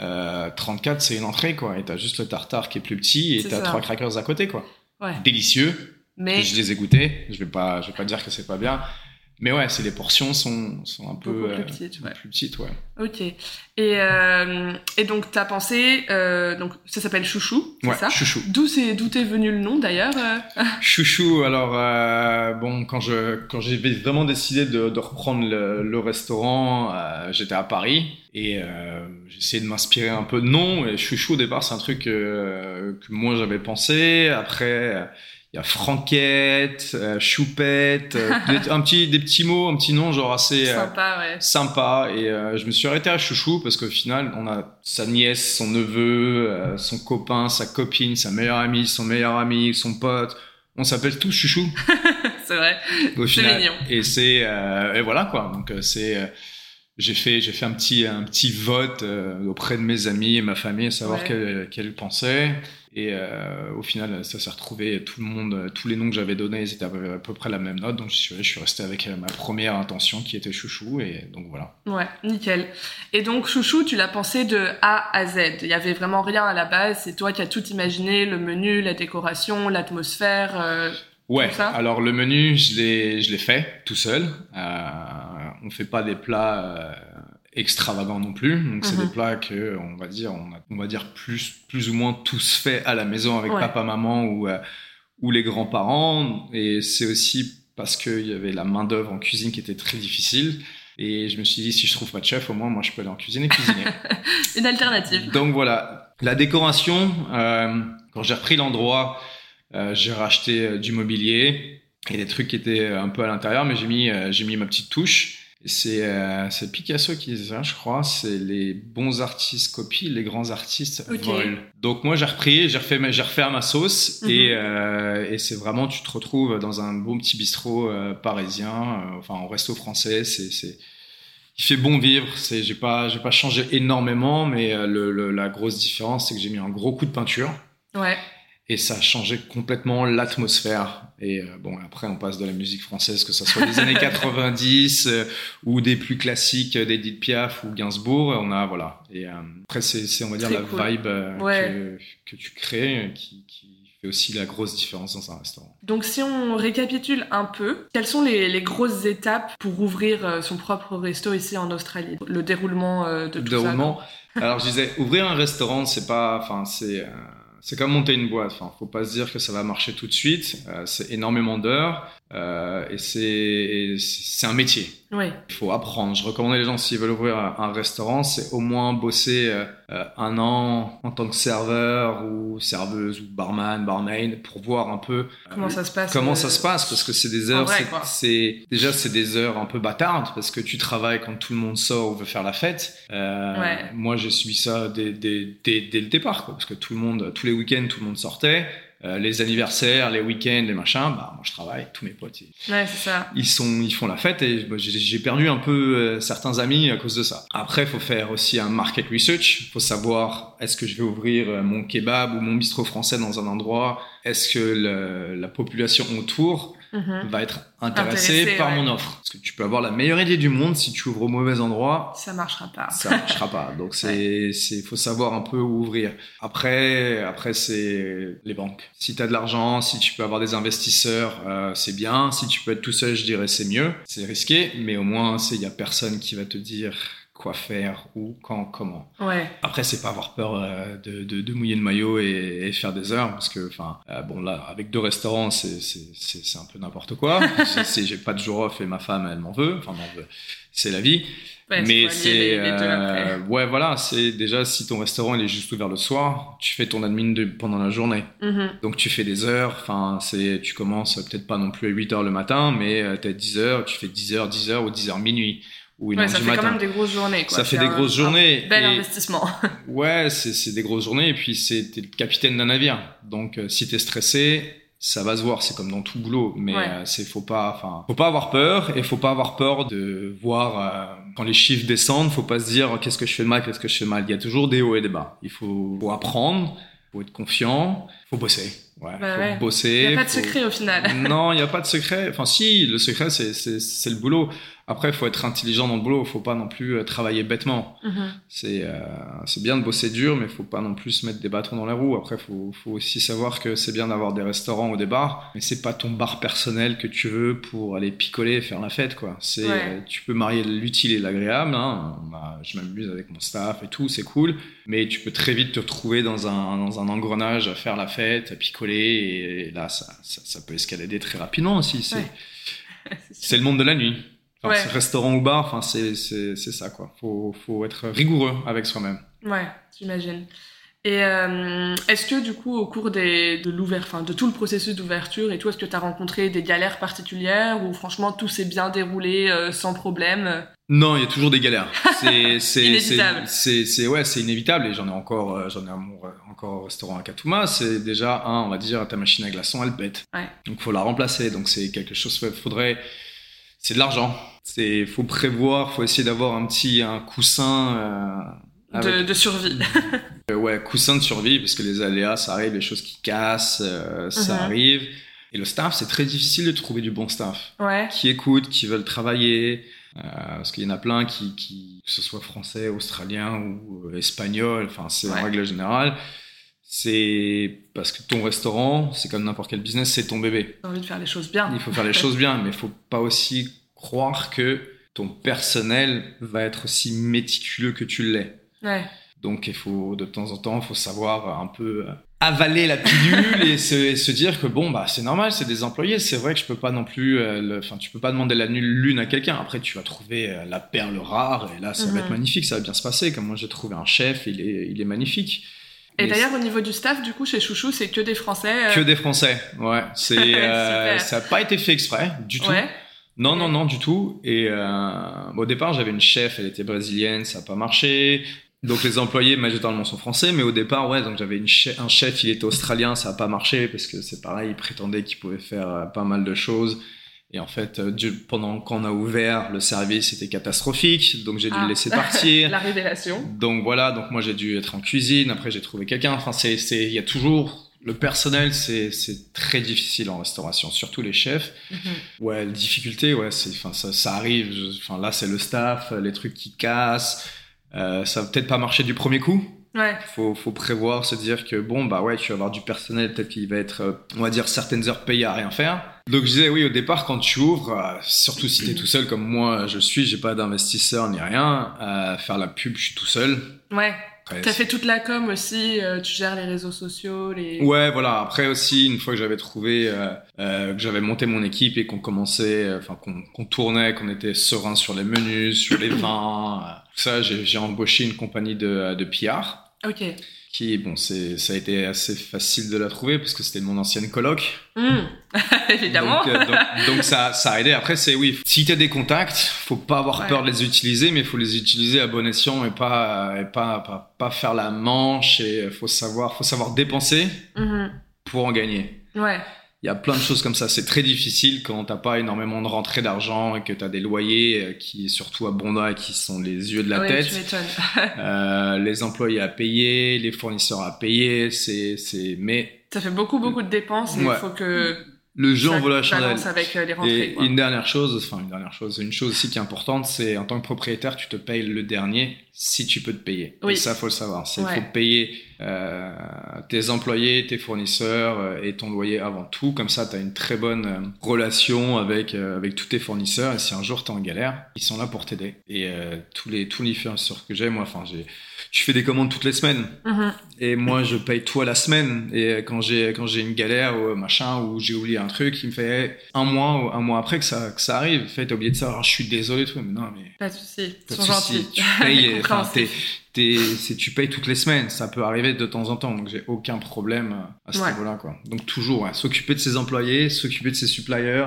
Speaker 3: Euh, 34, c'est une entrée quoi. Et t'as juste le tartare qui est plus petit et t'as trois crackers à côté quoi.
Speaker 2: Ouais.
Speaker 3: Délicieux.
Speaker 2: Mais
Speaker 3: Je les ai goûtés. Je vais pas, je vais pas dire que c'est pas bien. Mais ouais, c'est les portions sont, sont un peu
Speaker 2: plus
Speaker 3: euh,
Speaker 2: petites, ouais.
Speaker 3: plus petites, ouais.
Speaker 2: Ok. Et, euh, et donc, t'as pensé, euh, donc ça s'appelle Chouchou, c'est
Speaker 3: Ouais,
Speaker 2: ça
Speaker 3: chouchou.
Speaker 2: D'où c'est, d'où t'es venu le nom d'ailleurs euh
Speaker 3: Chouchou, alors euh, bon, quand je quand j'ai vraiment décidé de, de reprendre le, le restaurant, euh, j'étais à Paris et euh, essayé de m'inspirer un peu de nom. Et Chouchou au départ, c'est un truc euh, que moi j'avais pensé. Après, euh, il y a Franquette, euh, Choupette, euh, des, un petit des petits mots, un petit nom genre assez euh,
Speaker 2: Sympa, ouais.
Speaker 3: sympa et je me suis arrêté à Chouchou parce qu'au final on a sa nièce, son neveu, son copain, sa copine, sa meilleure amie, son meilleur ami, son pote. On s'appelle tous Chouchou
Speaker 2: C'est vrai. C'est mignon.
Speaker 3: Et c'est et voilà quoi. Donc c'est j'ai fait j'ai fait un petit un petit vote auprès de mes amis et ma famille à savoir
Speaker 2: Ouais.
Speaker 3: quelle quelle pensait et euh, au final ça s'est retrouvé tout le monde tous les noms que j'avais donnés ils étaient à peu, à peu près la même note donc je suis je suis resté avec euh, ma première intention qui était chouchou et donc voilà
Speaker 2: Ouais, nickel. Et donc, Chouchou, tu l'as pensé de A à Z. Il y avait vraiment rien à la base. C'est toi qui as tout imaginé, le menu, la décoration, l'atmosphère. euh,
Speaker 3: Ouais,
Speaker 2: ça
Speaker 3: alors le menu, je l'ai, je l'ai fait tout seul. Euh, on fait pas des plats extravagants non plus, donc c'est
Speaker 2: Mhm.
Speaker 3: des plats que on va dire, on, a, on va dire plus, plus ou moins tous faits à la maison avec
Speaker 2: Ouais.
Speaker 3: papa, maman ou euh, ou les grands-parents. Et c'est aussi parce qu'il y avait la main-d'œuvre en cuisine qui était très difficile. Et je me suis dit, si je trouve pas de chef, au moins, moi, je peux aller en cuisine et cuisiner.
Speaker 2: Une alternative.
Speaker 3: Donc voilà. La décoration, euh, quand j'ai repris l'endroit, euh, j'ai racheté du mobilier et des trucs qui étaient un peu à l'intérieur, mais j'ai mis, j'ai mis ma petite touche. C'est euh, c'est Picasso qui disait ça, je crois. C'est les bons artistes copient, les grands artistes volent. Donc moi j'ai repris, j'ai refait, ma- j'ai refait à ma sauce
Speaker 2: Mhm.
Speaker 3: et, euh, et c'est vraiment tu te retrouves dans un bon petit bistrot euh, parisien, enfin en resto français. C'est c'est il fait bon vivre. C'est j'ai pas j'ai pas changé énormément, mais le, le- la grosse différence c'est que j'ai mis un gros coup de peinture
Speaker 2: Ouais.
Speaker 3: Et ça a changé complètement l'atmosphère. Et euh, bon, après, on passe de la musique française, que ce soit des années 90 euh, ou des plus classiques euh, d'Edith Piaf ou Gainsbourg. On a, voilà. Et euh, après, c'est, on va dire,
Speaker 2: Très
Speaker 3: la
Speaker 2: cool.
Speaker 3: vibe
Speaker 2: Ouais.
Speaker 3: que, que tu crées qui, qui fait aussi la grosse différence dans un restaurant.
Speaker 2: Donc si on récapitule un peu, quelles sont les, les grosses étapes pour ouvrir son propre resto ici en Australie? Le déroulement de
Speaker 3: Le
Speaker 2: tout
Speaker 3: déroulement. Alors, je disais, ouvrir un restaurant, c'est pas, enfin, c'est, c'est comme monter une boîte. Enfin, faut pas se dire que ça va marcher tout de suite. Euh, c'est énormément d'heures euh, et c'est, c'est un métier.
Speaker 2: Oui.
Speaker 3: Il faut apprendre. Je recommande les gens, s'ils veulent ouvrir un restaurant, c'est au moins bosser euh, un an en tant que serveur ou serveuse ou barman, barmaid, pour voir un peu euh,
Speaker 2: Comment ça se passe
Speaker 3: comment
Speaker 2: euh,
Speaker 3: ça se passe, parce que c'est des heures, c'est déjà c'est des heures un peu bâtardes, parce que tu travailles quand tout le monde sort ou veut faire la fête. Euh,
Speaker 2: Ouais.
Speaker 3: Moi, j'ai subi ça dès, dès, dès, dès le départ, quoi, parce que tout le monde, tous les week-ends, tout le monde sortait. Euh, les anniversaires, les week-ends, les machins, bah moi je travaille, tous mes potes ils-
Speaker 2: Ouais, c'est ça.
Speaker 3: ils sont ils font la fête et j'ai perdu un peu euh, certains amis à cause de ça. Après, faut faire aussi un market research. Faut savoir est-ce que je vais ouvrir euh, mon kebab ou mon bistrot français dans un endroit? Est-ce que le- la population autour
Speaker 2: Mhm.
Speaker 3: va être Intéressée, par
Speaker 2: ouais.
Speaker 3: mon offre Parce que tu peux avoir la meilleure idée du monde si tu ouvres au mauvais endroit.
Speaker 2: Ça marchera pas.
Speaker 3: Ça marchera pas. Donc c'est c'est faut savoir un peu où ouvrir. Après après c'est les banques. Si tu as de l'argent, si tu peux avoir des investisseurs, euh, c'est bien. Si tu peux être tout seul, je dirais c'est mieux. C'est risqué, mais au moins c'est il y a personne qui va te dire quoi faire, où, quand, comment.
Speaker 2: Ouais.
Speaker 3: Après, c'est pas avoir peur euh, de, de, de mouiller le maillot et, et faire des heures, parce que, enfin, euh, bon là, avec deux restaurants, c'est un peu n'importe quoi. J'ai pas de jour off et ma femme, elle m'en veut. Enfin, m'en veut. C'est la vie.
Speaker 2: Ouais,
Speaker 3: Mais c'est euh, ouais voilà c'est déjà si ton restaurant il est juste ouvert le soir tu fais ton admin de, pendant la journée
Speaker 2: Mhm.
Speaker 3: donc tu fais des heures enfin c'est tu commences peut-être pas non plus à 8 heures le matin mais euh, t'as 10 heures tu fais 10 heures 10 heures ou 10 heures minuit ou une
Speaker 2: Ouais,
Speaker 3: heure
Speaker 2: ça fait
Speaker 3: matin
Speaker 2: quand même des grosses journées. Quoi.
Speaker 3: ça fait des
Speaker 2: un-
Speaker 3: grosses
Speaker 2: un
Speaker 3: journées
Speaker 2: Bel
Speaker 3: et-
Speaker 2: investissement.
Speaker 3: Ouais, c'est des grosses journées et puis c'est t'es le capitaine d'un navire. Donc euh, si t'es stressé, ça va se voir. C'est comme dans tout boulot, mais
Speaker 2: Ouais.
Speaker 3: euh, c'est faut pas, enfin, faut pas avoir peur et faut pas avoir peur de voir euh, quand les chiffres descendent. Faut pas se dire oh, qu'est-ce que je fais de mal, qu'est-ce que je fais de mal. Il y a toujours des hauts et des bas. Il faut, faut apprendre, faut être confiant, faut bosser. Ouais,
Speaker 2: Bah
Speaker 3: faut
Speaker 2: ouais.
Speaker 3: bosser.
Speaker 2: Il n'y a pas de
Speaker 3: faut-
Speaker 2: secret au final.
Speaker 3: non, il n'y a pas de secret. Enfin, si, le secret, c'est- c'est c'est le boulot. Après, il faut être intelligent dans le boulot. faut pas non plus euh, travailler bêtement.
Speaker 2: Mhm.
Speaker 3: C'est euh, c'est bien de bosser dur, mais faut pas non plus se mettre des bâtons dans la roue. Après, faut, faut aussi savoir que c'est bien d'avoir des restaurants ou des bars, mais c'est pas ton bar personnel que tu veux pour aller picoler et faire la fête, quoi. C'est,
Speaker 2: Ouais.
Speaker 3: euh, tu peux marier l'utile et l'agréable. Hein. Bah, je m'amuse avec mon staff et tout, c'est cool, mais tu peux très vite te retrouver dans un dans un engrenage à faire la fête, à picoler, et, là, ça, ça, ça peut escalader très rapidement aussi. C'est
Speaker 2: Ouais.
Speaker 3: c'est le monde de la nuit. Enfin,
Speaker 2: Ouais.
Speaker 3: c'est Restaurant ou bar, enfin, c'est c'est c'est ça, quoi. Faut, faut être rigoureux avec soi-même.
Speaker 2: Ouais, j'imagine. Et euh, est-ce que du coup, au cours des, de l'ouverture, enfin de tout le processus d'ouverture et tout, est-ce que tu as rencontré des galères particulières ou franchement tout s'est bien déroulé euh, sans problème?
Speaker 3: Non, il y a toujours des galères. C'est c'est
Speaker 2: Inévitable.
Speaker 3: c'est c'est ouais, c'est inévitable et j'en ai encore euh, j'en ai re- encore au restaurant à Katouma, c'est déjà un, on va dire ta machine à glaçons elle pète.
Speaker 2: Ouais.
Speaker 3: Donc faut la remplacer. Donc c'est quelque chose faudrait c'est de l'argent. C'est faut prévoir, faut essayer d'avoir un petit un coussin avec-
Speaker 2: de, de survie
Speaker 3: Euh, ouais, coussin de survie, parce que les aléas, ça arrive, les choses qui cassent, euh, ça
Speaker 2: Mhm.
Speaker 3: arrive. Et le staff, c'est très difficile de trouver du bon staff.
Speaker 2: Ouais.
Speaker 3: Qui écoute, qui veulent travailler. euh, parce qu'il y en a plein qui, qui, que ce soit français, australien ou euh, espagnol, enfin, c'est
Speaker 2: Ouais.
Speaker 3: en règle générale. C'est parce que ton restaurant, c'est comme n'importe quel business, c'est ton bébé.
Speaker 2: J'ai envie de faire les choses bien.
Speaker 3: Il faut faire les choses bien, mais il faut pas aussi croire que ton personnel va être aussi méticuleux que tu l'es.
Speaker 2: Ouais.
Speaker 3: Donc il faut de temps en temps, faut savoir un peu euh, avaler la pilule et se, et se dire que bon bah c'est normal c'est des employés c'est vrai que je peux pas non plus euh, enfin tu peux pas demander la nu- lune à quelqu'un après tu vas trouver euh, la perle rare et là ça va
Speaker 2: Mhm.
Speaker 3: être magnifique ça va bien se passer comme moi j'ai trouvé un chef il est il est magnifique
Speaker 2: Et d'ailleurs, au niveau du staff, du coup, chez Chouchou, c'est que des Français. euh,
Speaker 3: que des français ouais c'est euh, ça a pas été fait exprès du tout
Speaker 2: Ouais.
Speaker 3: Non, non, non, du tout. Et euh, au départ, j'avais une chef, elle était brésilienne, ça n'a pas marché. Donc les employés majoritairement sont français, mais au départ, ouais, donc j'avais che- un chef, il était australien, ça n'a pas marché parce que c'est pareil, il prétendait qu'il pouvait faire euh, pas mal de choses. Et en fait, euh, pendant qu'on a ouvert le service, c'était catastrophique, donc j'ai dû
Speaker 2: Ah.
Speaker 3: le laisser partir.
Speaker 2: La révélation.
Speaker 3: Donc voilà, donc moi j'ai dû être en cuisine, après j'ai trouvé quelqu'un. Enfin, c'est, il y a toujours le personnel, c'est, très difficile en restauration, surtout les chefs.
Speaker 2: Mhm.
Speaker 3: Ouais, la difficulté, ouais, c'est, enfin, ça, ça arrive. Enfin, là, c'est le staff, les trucs qui cassent. Euh, ça va peut-être pas marcher du premier coup.
Speaker 2: Ouais.
Speaker 3: Faut, faut prévoir, se dire que bon, bah ouais, tu vas avoir du personnel, peut-être qu'il va être, euh, on va dire, certaines heures payées à rien faire. Donc je disais, oui, au départ, quand tu ouvres, euh, surtout si t'es tout seul comme moi, je suis, j'ai pas d'investisseur ni rien, euh, faire la pub, je suis tout seul.
Speaker 2: Ouais.
Speaker 3: Après,
Speaker 2: T'as fait toute la com aussi, euh, tu gères les réseaux sociaux, les.
Speaker 3: Ouais, voilà. Après aussi, une fois que j'avais trouvé, euh, euh, que j'avais monté mon équipe et qu'on commençait, enfin qu'on qu'on tournait, qu'on était serein sur les menus, sur les vins, tout ça, j'ai embauché une compagnie de, de PR
Speaker 2: Ok.
Speaker 3: qui, bon, c'est ça a été assez facile de la trouver parce que c'était mon ancienne coloc.
Speaker 2: Hmm. Évidemment.
Speaker 3: Donc, euh, donc, donc ça, ça a aidé. Après, c'est oui. Si t'as des contacts, faut pas avoir
Speaker 2: Ouais.
Speaker 3: peur de les utiliser, mais faut les utiliser à bon escient et pas, et pas, pas, pas faire la manche. Et faut savoir, faut savoir dépenser
Speaker 2: Mhm.
Speaker 3: pour en gagner.
Speaker 2: Ouais.
Speaker 3: Il y a plein de choses comme ça. C'est très difficile quand t'as pas énormément de rentrées d'argent et que t'as des loyers euh, qui, surtout à Bonda, qui sont les yeux de la
Speaker 2: tu
Speaker 3: tête. Euh, les employés à payer, les fournisseurs à payer. C'est, c'est, mais
Speaker 2: Ça fait beaucoup, beaucoup de dépenses il
Speaker 3: Ouais.
Speaker 2: faut que
Speaker 3: le jeu en vaut la chandelle.
Speaker 2: avec euh, les rentrées.
Speaker 3: Et
Speaker 2: quoi.
Speaker 3: une dernière chose, enfin une dernière chose, une chose aussi qui est importante, c'est en tant que propriétaire, tu te payes le dernier si tu peux te payer.
Speaker 2: Oui.
Speaker 3: Et ça, faut le savoir. C'est
Speaker 2: Ouais.
Speaker 3: faut payer euh, tes employés, tes fournisseurs euh, et ton loyer avant tout. Comme ça, tu as une très bonne euh, relation avec avec tous tes fournisseurs. Et si un jour tu es en galère, ils sont là pour t'aider. Et tous les tous les fournisseurs que j'ai, moi, enfin j'ai je fais des commandes toutes les semaines
Speaker 2: Mhm.
Speaker 3: et moi je paye à la semaine et quand j'ai quand j'ai une galère ou machin ou j'ai oublié un truc il me fait hey, un mois ou un mois après que ça que ça arrive fait t'as oublié de ça alors je suis désolé tout mais non mais
Speaker 2: Pas de soucis. Ils
Speaker 3: pas de souci, tu payes tu payes toutes les semaines ça peut arriver de temps en temps donc j'ai aucun problème à ce
Speaker 2: Ouais.
Speaker 3: niveau-là quoi donc toujours ouais, s'occuper de ses employés s'occuper de ses suppliers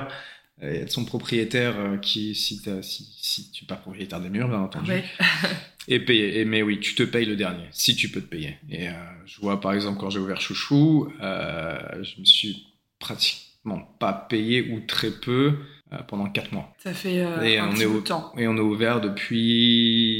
Speaker 3: et de son propriétaire euh, qui si t'as- si si tu es pas propriétaire des murs bien entendu
Speaker 2: Ouais.
Speaker 3: et payer. Et, mais oui, tu te payes le dernier, si tu peux te payer. Et euh, je vois par exemple quand j'ai ouvert Chouchou, euh, je me suis pratiquement pas payé ou très peu euh, pendant 4 mois.
Speaker 2: Ça fait
Speaker 3: Et
Speaker 2: un
Speaker 3: on
Speaker 2: petit
Speaker 3: est
Speaker 2: bout de temps.
Speaker 3: Et on est ouvert depuis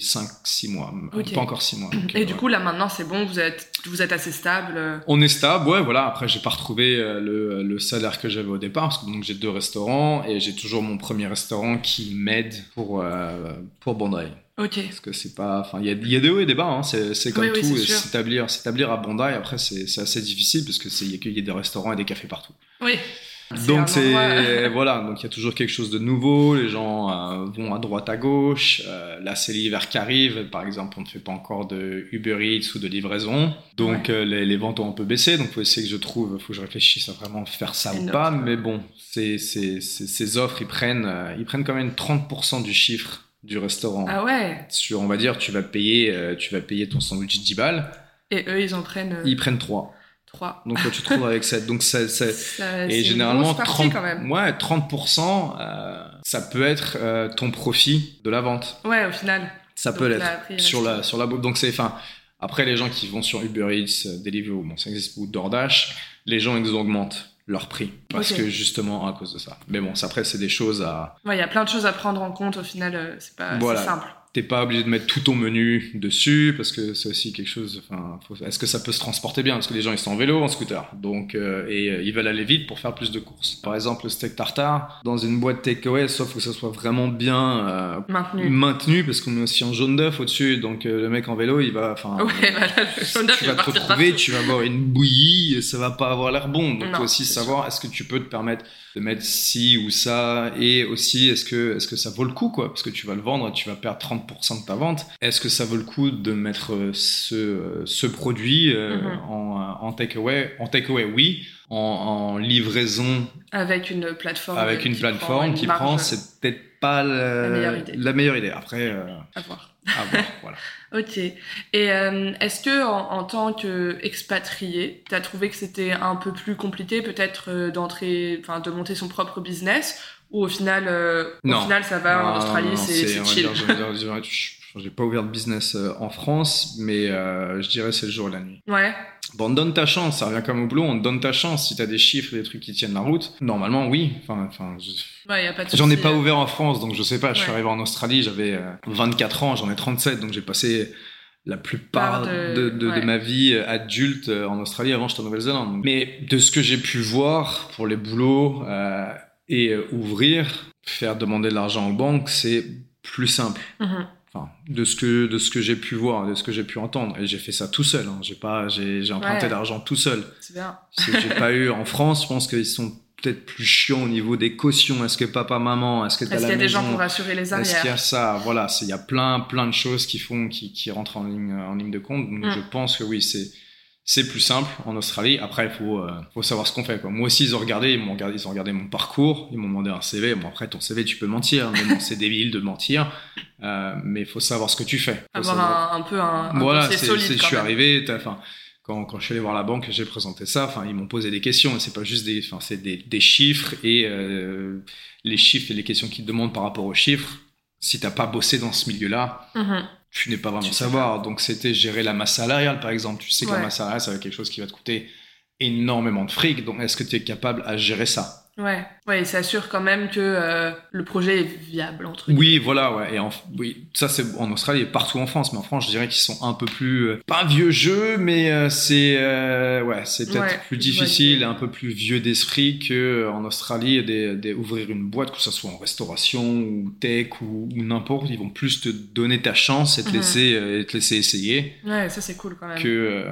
Speaker 3: 5-6 mois,
Speaker 2: Ok.
Speaker 3: pas encore 6 mois. donc,
Speaker 2: Et
Speaker 3: euh,
Speaker 2: du
Speaker 3: ouais.
Speaker 2: coup, là maintenant, c'est bon, vous êtes, vous êtes assez stable. euh,
Speaker 3: On est stable, ouais, voilà. Après, j'ai pas retrouvé euh, le, le salaire que j'avais au départ, parce que donc j'ai deux restaurants et j'ai toujours mon premier restaurant qui m'aide pour euh, pour Bandai.
Speaker 2: Ok.
Speaker 3: Parce que c'est pas, enfin, il y y a des hauts et des bas, hein. c'est, c'est comme
Speaker 2: Oui, oui,
Speaker 3: tout.
Speaker 2: sûr.
Speaker 3: s'établir, s'établir à Bandai, après, c'est, c'est assez difficile parce que c'est, il y a qu'il y a des restaurants et des cafés partout.
Speaker 2: Oui.
Speaker 3: Donc c'est,
Speaker 2: endroit-
Speaker 3: voilà, donc il y a toujours quelque chose de nouveau. Les gens euh, vont à droite, à gauche. Euh, là, c'est l'hiver qui arrive. Par exemple, on ne fait pas encore de Uber Eats ou de livraison, donc euh, les, les ventes ont un peu baissé. Donc faut essayer que je trouve, faut que je réfléchisse à vraiment faire ça ou pas. Mais bon, c'est- ces offres, ils prennent, euh, ils prennent quand même 30% du chiffre du restaurant
Speaker 2: Ah ouais.
Speaker 3: sur, on va dire, tu vas payer, euh, tu vas payer ton sandwich 10 balles,
Speaker 2: Et eux, ils en prennent euh,
Speaker 3: ils prennent 3.
Speaker 2: Trois.
Speaker 3: Donc toi, tu te trouves avec 7. Donc ça, ça-
Speaker 2: Ça- c'est
Speaker 3: et généralement,
Speaker 2: grosse partie,
Speaker 3: 30,
Speaker 2: quand même.
Speaker 3: ouais, 30%, euh, ça peut être euh, ton profit de la vente.
Speaker 2: Ouais, au final.
Speaker 3: Ça
Speaker 2: Donc
Speaker 3: peut l'être
Speaker 2: après,
Speaker 3: sur la, sur la. Donc c'est, enfin, après les gens qui vont sur Uber Eats, euh, Deliveroo, bon, ça existe ou DoorDash, les gens, ils augmentent leur prix. Parce
Speaker 2: Ok.
Speaker 3: que justement, à cause de ça. Mais bon, après, c'est des choses à,
Speaker 2: Ouais, il y a plein de choses à prendre en compte. Au final, euh, c'est pas
Speaker 3: Voilà.
Speaker 2: c'est simple.
Speaker 3: T'es pas obligé de mettre tout ton menu dessus parce que c'est aussi quelque chose. Enfin, est-ce que ça peut se transporter bien? Parce que les gens ils sont en vélo, en scooter, donc euh, et euh, ils veulent aller vite pour faire plus de courses. Par exemple, le steak tartare dans une boîte takeaway, sauf que ça soit vraiment bien euh,
Speaker 2: Maintenu.
Speaker 3: maintenu parce qu'on met aussi un jaune d'œuf au-dessus, donc euh, le mec en vélo il va. Enfin,
Speaker 2: Ouais,
Speaker 3: tu vas
Speaker 2: va
Speaker 3: te retrouver,
Speaker 2: partout.
Speaker 3: tu vas avoir une bouillie, et ça va pas avoir l'air bon. Donc
Speaker 2: Non,
Speaker 3: faut aussi savoir est-ce que tu peux te permettre de mettre ci ou ça, et aussi est-ce que est-ce que ça vaut le coup quoi, parce que tu vas le vendre, tu vas perdre 30% de ta vente. Est-ce que ça vaut le coup de mettre euh, ce, ce produit euh,
Speaker 2: Mhm.
Speaker 3: en, en takeaway? En takeaway, oui. En, en livraison
Speaker 2: Avec une plateforme.
Speaker 3: avec une
Speaker 2: qui prend
Speaker 3: plateforme
Speaker 2: une
Speaker 3: qui
Speaker 2: marge
Speaker 3: prend, c'est peut-être pas la,
Speaker 2: La meilleure idée.
Speaker 3: la meilleure idée. Après, euh,
Speaker 2: à voir.
Speaker 3: À voir, voilà.
Speaker 2: Ok. Et euh, est-ce que en, en tant qu'expatrié, tu as trouvé que c'était un peu plus compliqué peut-être euh, d'entrer, enfin de monter son propre business ou au final, euh, au final ça va en Australie, c'est chill.
Speaker 3: dire, je- J'ai pas ouvert de business euh, en France, mais euh, je dirais c'est le jour et la nuit.
Speaker 2: Ouais.
Speaker 3: Bon, on te donne ta chance, ça revient comme au boulot, on te donne ta chance. Si t'as des chiffres et des trucs qui tiennent la route, normalement oui. Enfin, je-
Speaker 2: Ouais,
Speaker 3: J'en ai pas ouvert en France, donc je sais pas. Je suis arrivé en Australie, j'avais euh, 24 ans, j'en ai 37, donc j'ai passé la plupart
Speaker 2: Part
Speaker 3: de, ma vie euh, adulte euh, en Australie. Avant, j'étais en Nouvelle-Zélande. Mais de ce que j'ai pu voir pour les boulots euh, et euh, ouvrir, faire demander de l'argent aux banques, c'est plus simple.
Speaker 2: Mhm.
Speaker 3: Enfin, de ce que de ce que j'ai pu voir, de ce que j'ai pu entendre, et j'ai fait ça tout seul. Hein. J'ai pas, j'ai emprunté
Speaker 2: Ouais.
Speaker 3: de l'argent tout seul.
Speaker 2: C'est bien.
Speaker 3: J'ai pas eu en France. Je pense qu'ils sont peut-être plus chiants au niveau des cautions. Est-ce que papa, maman, est-ce que t'as
Speaker 2: Est-ce
Speaker 3: la
Speaker 2: qu'il y a des gens pour assurer les
Speaker 3: Est-ce qu'il y
Speaker 2: arrières
Speaker 3: a ça Voilà, il y a plein plein de choses qui font qui, qui rentrent en ligne en ligne de compte. Donc
Speaker 2: Mm.
Speaker 3: je pense que oui, c'est c'est plus simple en Australie. Après, il faut euh, faut savoir ce qu'on fait. Quoi. Moi aussi, ils ont regardé, ils m'ont regardé, ils ont regardé mon parcours, ils m'ont demandé un CV. Bon après, ton CV, tu peux mentir, mais bon, c'est débile de mentir. Euh, mais il faut savoir ce que tu fais. Faut
Speaker 2: Avoir
Speaker 3: savoir-
Speaker 2: un, un peu un, un
Speaker 3: voilà, c'est,
Speaker 2: solide
Speaker 3: je suis
Speaker 2: même.
Speaker 3: arrivé, enfin, quand, quand je suis allé voir la banque j'ai présenté ça, enfin, ils m'ont posé des questions, c'est pas juste des, enfin, c'est des, des chiffres, et euh, les chiffres et les questions qu'ils te demandent par rapport aux chiffres, si t'as pas bossé dans ce milieu-là,
Speaker 2: Mhm.
Speaker 3: Tu n'es pas vraiment savoir. Donc, c'était gérer la masse salariale, par exemple. Tu sais que
Speaker 2: Ouais.
Speaker 3: la masse salariale, ça va être quelque chose qui va te coûter énormément de fric, donc est-ce que tu es capable à gérer ça?
Speaker 2: Ouais, ouais, il s'assure quand même que euh, le projet est viable entre guillemets.
Speaker 3: Oui, voilà, ouais. Et en, oui, ça c'est en Australie et partout en France, mais en France, je dirais qu'ils sont un peu plus euh, pas vieux jeu, mais euh, c'est euh, ouais, c'est peut-être
Speaker 2: Ouais,
Speaker 3: plus difficile,
Speaker 2: l'idée.
Speaker 3: un peu plus vieux d'esprit que en Australie, des, des- ouvrir une boîte, que ce soit en restauration ou tech ou, ou n'importe, ils vont plus te donner ta chance et te
Speaker 2: Mhm.
Speaker 3: laisser et te laisser essayer
Speaker 2: Ouais, ça c'est cool quand même.
Speaker 3: que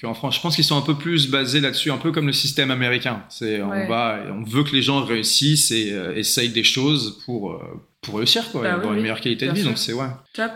Speaker 3: qu'en France. Je pense qu'ils sont un peu plus basés là-dessus, un peu comme le système américain. C'est
Speaker 2: Ouais.
Speaker 3: on va, on veut que les gens réussissent et euh, essayent des choses pour euh, pour réussir quoi,
Speaker 2: Bah
Speaker 3: et
Speaker 2: oui,
Speaker 3: avoir
Speaker 2: oui,
Speaker 3: une meilleure qualité de vie.
Speaker 2: sûr.
Speaker 3: Donc c'est ouais.
Speaker 2: Top.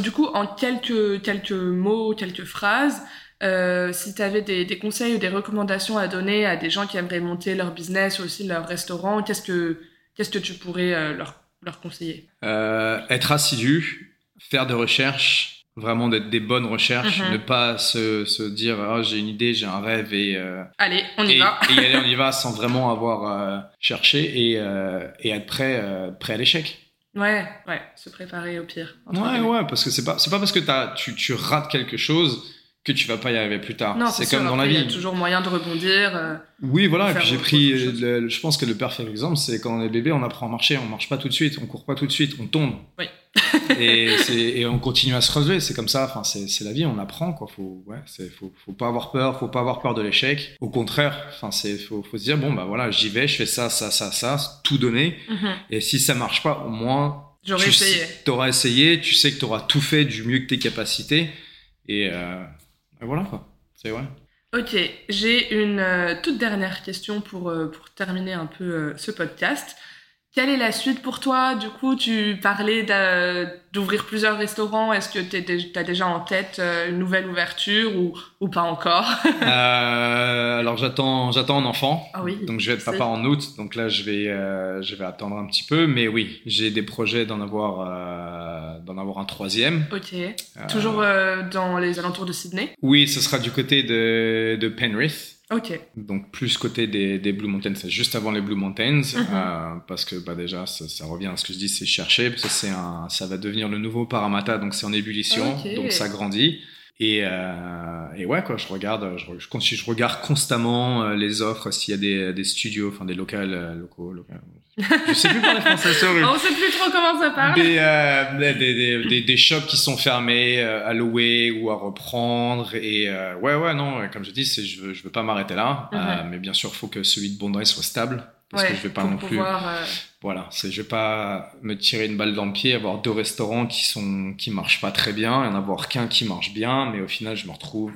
Speaker 2: Du coup, en quelques, quelques mots, quelques phrases, euh, si tu avais des, des conseils ou des recommandations à donner à des gens qui aimeraient monter leur business ou aussi leur restaurant, qu'est-ce que, qu'est-ce que tu pourrais leur, leur conseiller?
Speaker 3: Être assidu, faire des recherches, vraiment d'être des bonnes recherches,
Speaker 2: Mhm.
Speaker 3: ne pas se, se dire oh, j'ai une idée, j'ai un rêve et euh,
Speaker 2: Allez, on y
Speaker 3: et,
Speaker 2: va.
Speaker 3: et y aller, on y va sans vraiment avoir euh, cherché et, euh, et être prêt euh, prêt à l'échec.
Speaker 2: Ouais, ouais, se préparer au pire.
Speaker 3: Ouais, ouais, parce que c'est pas, c'est pas parce que t'as, tu, tu rates quelque chose que tu vas pas y arriver plus tard.
Speaker 2: Non,
Speaker 3: c'est comme dans la vie.
Speaker 2: Il y a toujours moyen de rebondir. euh,
Speaker 3: Oui, voilà. Et puis j'ai pris, le- je pense que le parfait exemple, c'est quand on est bébé, on apprend à marcher, on marche pas tout de suite, on court pas tout de suite, on tombe.
Speaker 2: Oui.
Speaker 3: et, on continue à se relever. C'est comme ça. Enfin, c'est, la vie, on apprend quoi. Faut, ouais, faut, faut pas avoir peur, faut pas avoir peur de l'échec. Au contraire, enfin, c'est, faut, faut se dire bon bah voilà, j'y vais, je fais ça, ça, ça, ça, tout donner.
Speaker 2: mhm.
Speaker 3: Et si ça marche pas, au moins
Speaker 2: J'aurais essayé.
Speaker 3: auras essayé, tu sais que tu auras tout fait du mieux que tes capacités. Et, euh, et voilà quoi. C'est vrai.
Speaker 2: Ok, j'ai une euh, toute dernière question pour, euh, terminer un peu euh, ce podcast. Quelle est la suite pour toi? Du coup, tu parlais d'ouvrir plusieurs restaurants. Est-ce que tu as déjà en tête euh, une nouvelle ouverture ou, ou pas encore?
Speaker 3: Euh, alors j'attends, j'attends un enfant.
Speaker 2: Ah oui.
Speaker 3: Donc je vais être papa en août. Donc là je vais, euh, je vais attendre un petit peu. Mais oui, j'ai des projets d'en avoir, euh, d'en avoir un troisième.
Speaker 2: Ok. Toujours dans les alentours de Sydney?
Speaker 3: Oui, ce sera du côté de, de Penrith.
Speaker 2: Ok.
Speaker 3: Donc plus côté des, des Blue Mountains, c'est juste avant les Blue Mountains,
Speaker 2: Mhm.
Speaker 3: euh, parce que bah déjà ça, ça revient à ce que je dis, c'est chercher, parce que c'est un, ça va devenir le nouveau Parramatta, donc c'est en ébullition, donc ça grandit. Et, euh, et ouais quoi, je regarde, je, je, regarde constamment euh, les offres s'il y a des, des studios, enfin des locales, locaux, locales. Je sais plus parler français.
Speaker 2: On sait plus trop comment ça parle.
Speaker 3: Des, euh, des, des, des, des shops qui sont fermés, euh, à louer ou à reprendre. Et euh, ouais, ouais, non, comme je dis, je, veux, je veux pas m'arrêter là.
Speaker 2: Mhm.
Speaker 3: Euh, mais bien sûr, il faut que celui de Bondi soit stable. Parce
Speaker 2: Ouais,
Speaker 3: que je vais pas non plus.
Speaker 2: pouvoir, euh,
Speaker 3: Voilà, c'est, je vais pas me tirer une balle dans le pied, avoir deux restaurants qui sont qui marchent pas très bien, et en avoir qu'un qui marche bien, mais au final, je me retrouve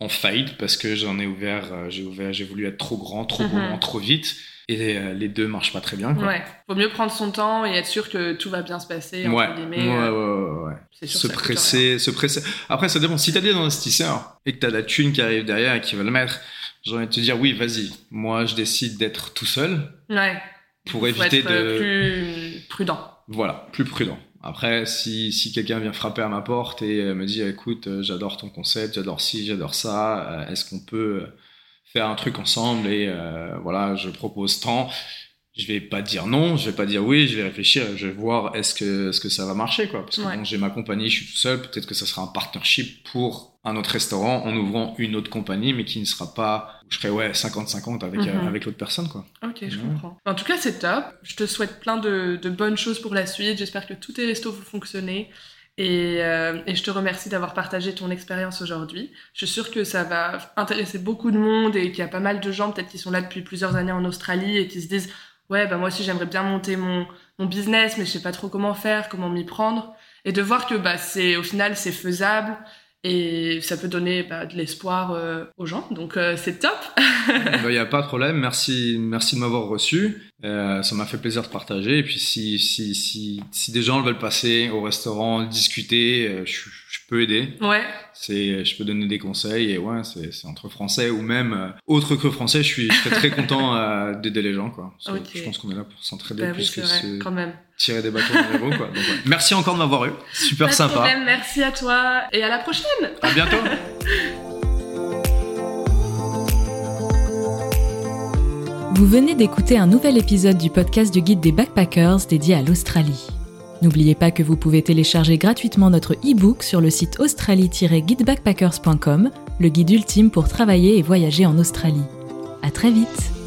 Speaker 3: en faillite parce que j'en ai ouvert, euh, j'ai ouvert, j'ai voulu être trop grand, trop
Speaker 2: Mhm.
Speaker 3: gourmand, trop vite. Et euh, les deux marchent pas très bien. Quoi.
Speaker 2: Ouais. Vaut mieux prendre son temps et être sûr que tout va bien se passer. Entre
Speaker 3: Ouais,
Speaker 2: guillemets,
Speaker 3: ouais,
Speaker 2: euh,
Speaker 3: ouais, ouais, ouais.
Speaker 2: sûr
Speaker 3: Se presser, se presser. Après, ça dépend. Si t'as des investisseurs et que t'as la thune qui arrive derrière et qui veut le mettre, j'ai envie de te dire oui, vas-y. Moi, je décide d'être tout seul.
Speaker 2: Ouais.
Speaker 3: pour
Speaker 2: Faut
Speaker 3: éviter
Speaker 2: être
Speaker 3: de.
Speaker 2: plus prudent.
Speaker 3: Voilà, plus prudent. Après, si, si quelqu'un vient frapper à ma porte et euh, me dit, écoute, euh, j'adore ton concept, j'adore ci, j'adore ça, euh, est-ce qu'on peut faire un truc ensemble et euh, voilà, je propose tant. Je vais pas dire non, je vais pas dire oui, je vais réfléchir, je vais voir est-ce que, est-ce que ça va marcher quoi. Parce que
Speaker 2: Ouais.
Speaker 3: bon, j'ai ma compagnie, je suis tout seul, peut-être que ça sera un partnership pour un autre restaurant en ouvrant une autre compagnie, mais qui ne sera pas, je serai ouais 50-50 avec, euh,
Speaker 2: Mhm.
Speaker 3: avec l'autre personne quoi.
Speaker 2: Ok, je
Speaker 3: Ouais.
Speaker 2: comprends. En tout cas, c'est top. Je te souhaite plein de, de bonnes choses pour la suite. J'espère que tous tes restos vont fonctionner. Et, euh, et je te remercie d'avoir partagé ton expérience aujourd'hui. Je suis sûre que ça va intéresser beaucoup de monde et qu'il y a pas mal de gens peut-être qui sont là depuis plusieurs années en Australie et qui se disent ouais bah moi aussi j'aimerais bien monter mon, mon business mais je sais pas trop comment faire, comment m'y prendre. Et de voir que bah c'est au final c'est faisable et ça peut donner bah, de l'espoir euh, aux gens. Donc euh, c'est top.
Speaker 3: Il n'y a pas de problème. Merci, merci de m'avoir reçu. Euh, ça m'a fait plaisir de partager. Et puis, si, si, si, si des gens veulent passer au restaurant, discuter, euh, je, je peux aider.
Speaker 2: ouais.
Speaker 3: C'est, je peux donner des conseils. Et ouais, c'est, c'est entre français ou même euh, autre que français. Je suis, je serais très content euh, d'aider les gens. Quoi. Parce que
Speaker 2: Ok.
Speaker 3: Je pense qu'on est là pour s'entraider
Speaker 2: Bah
Speaker 3: plus que
Speaker 2: vrai,
Speaker 3: se
Speaker 2: quand même.
Speaker 3: tirer des bâtons dans les roues. Quoi. Donc, ouais. Merci encore de m'avoir eu. Super
Speaker 2: Pas de
Speaker 3: sympa.
Speaker 2: problème, merci à toi et à la prochaine.
Speaker 3: À bientôt.
Speaker 1: Vous venez d'écouter un nouvel épisode du podcast du guide des backpackers dédié à l'Australie. N'oubliez pas que vous pouvez télécharger gratuitement notre e-book sur le site australie-guidebackpackers.com, le guide ultime pour travailler et voyager en Australie. À très vite!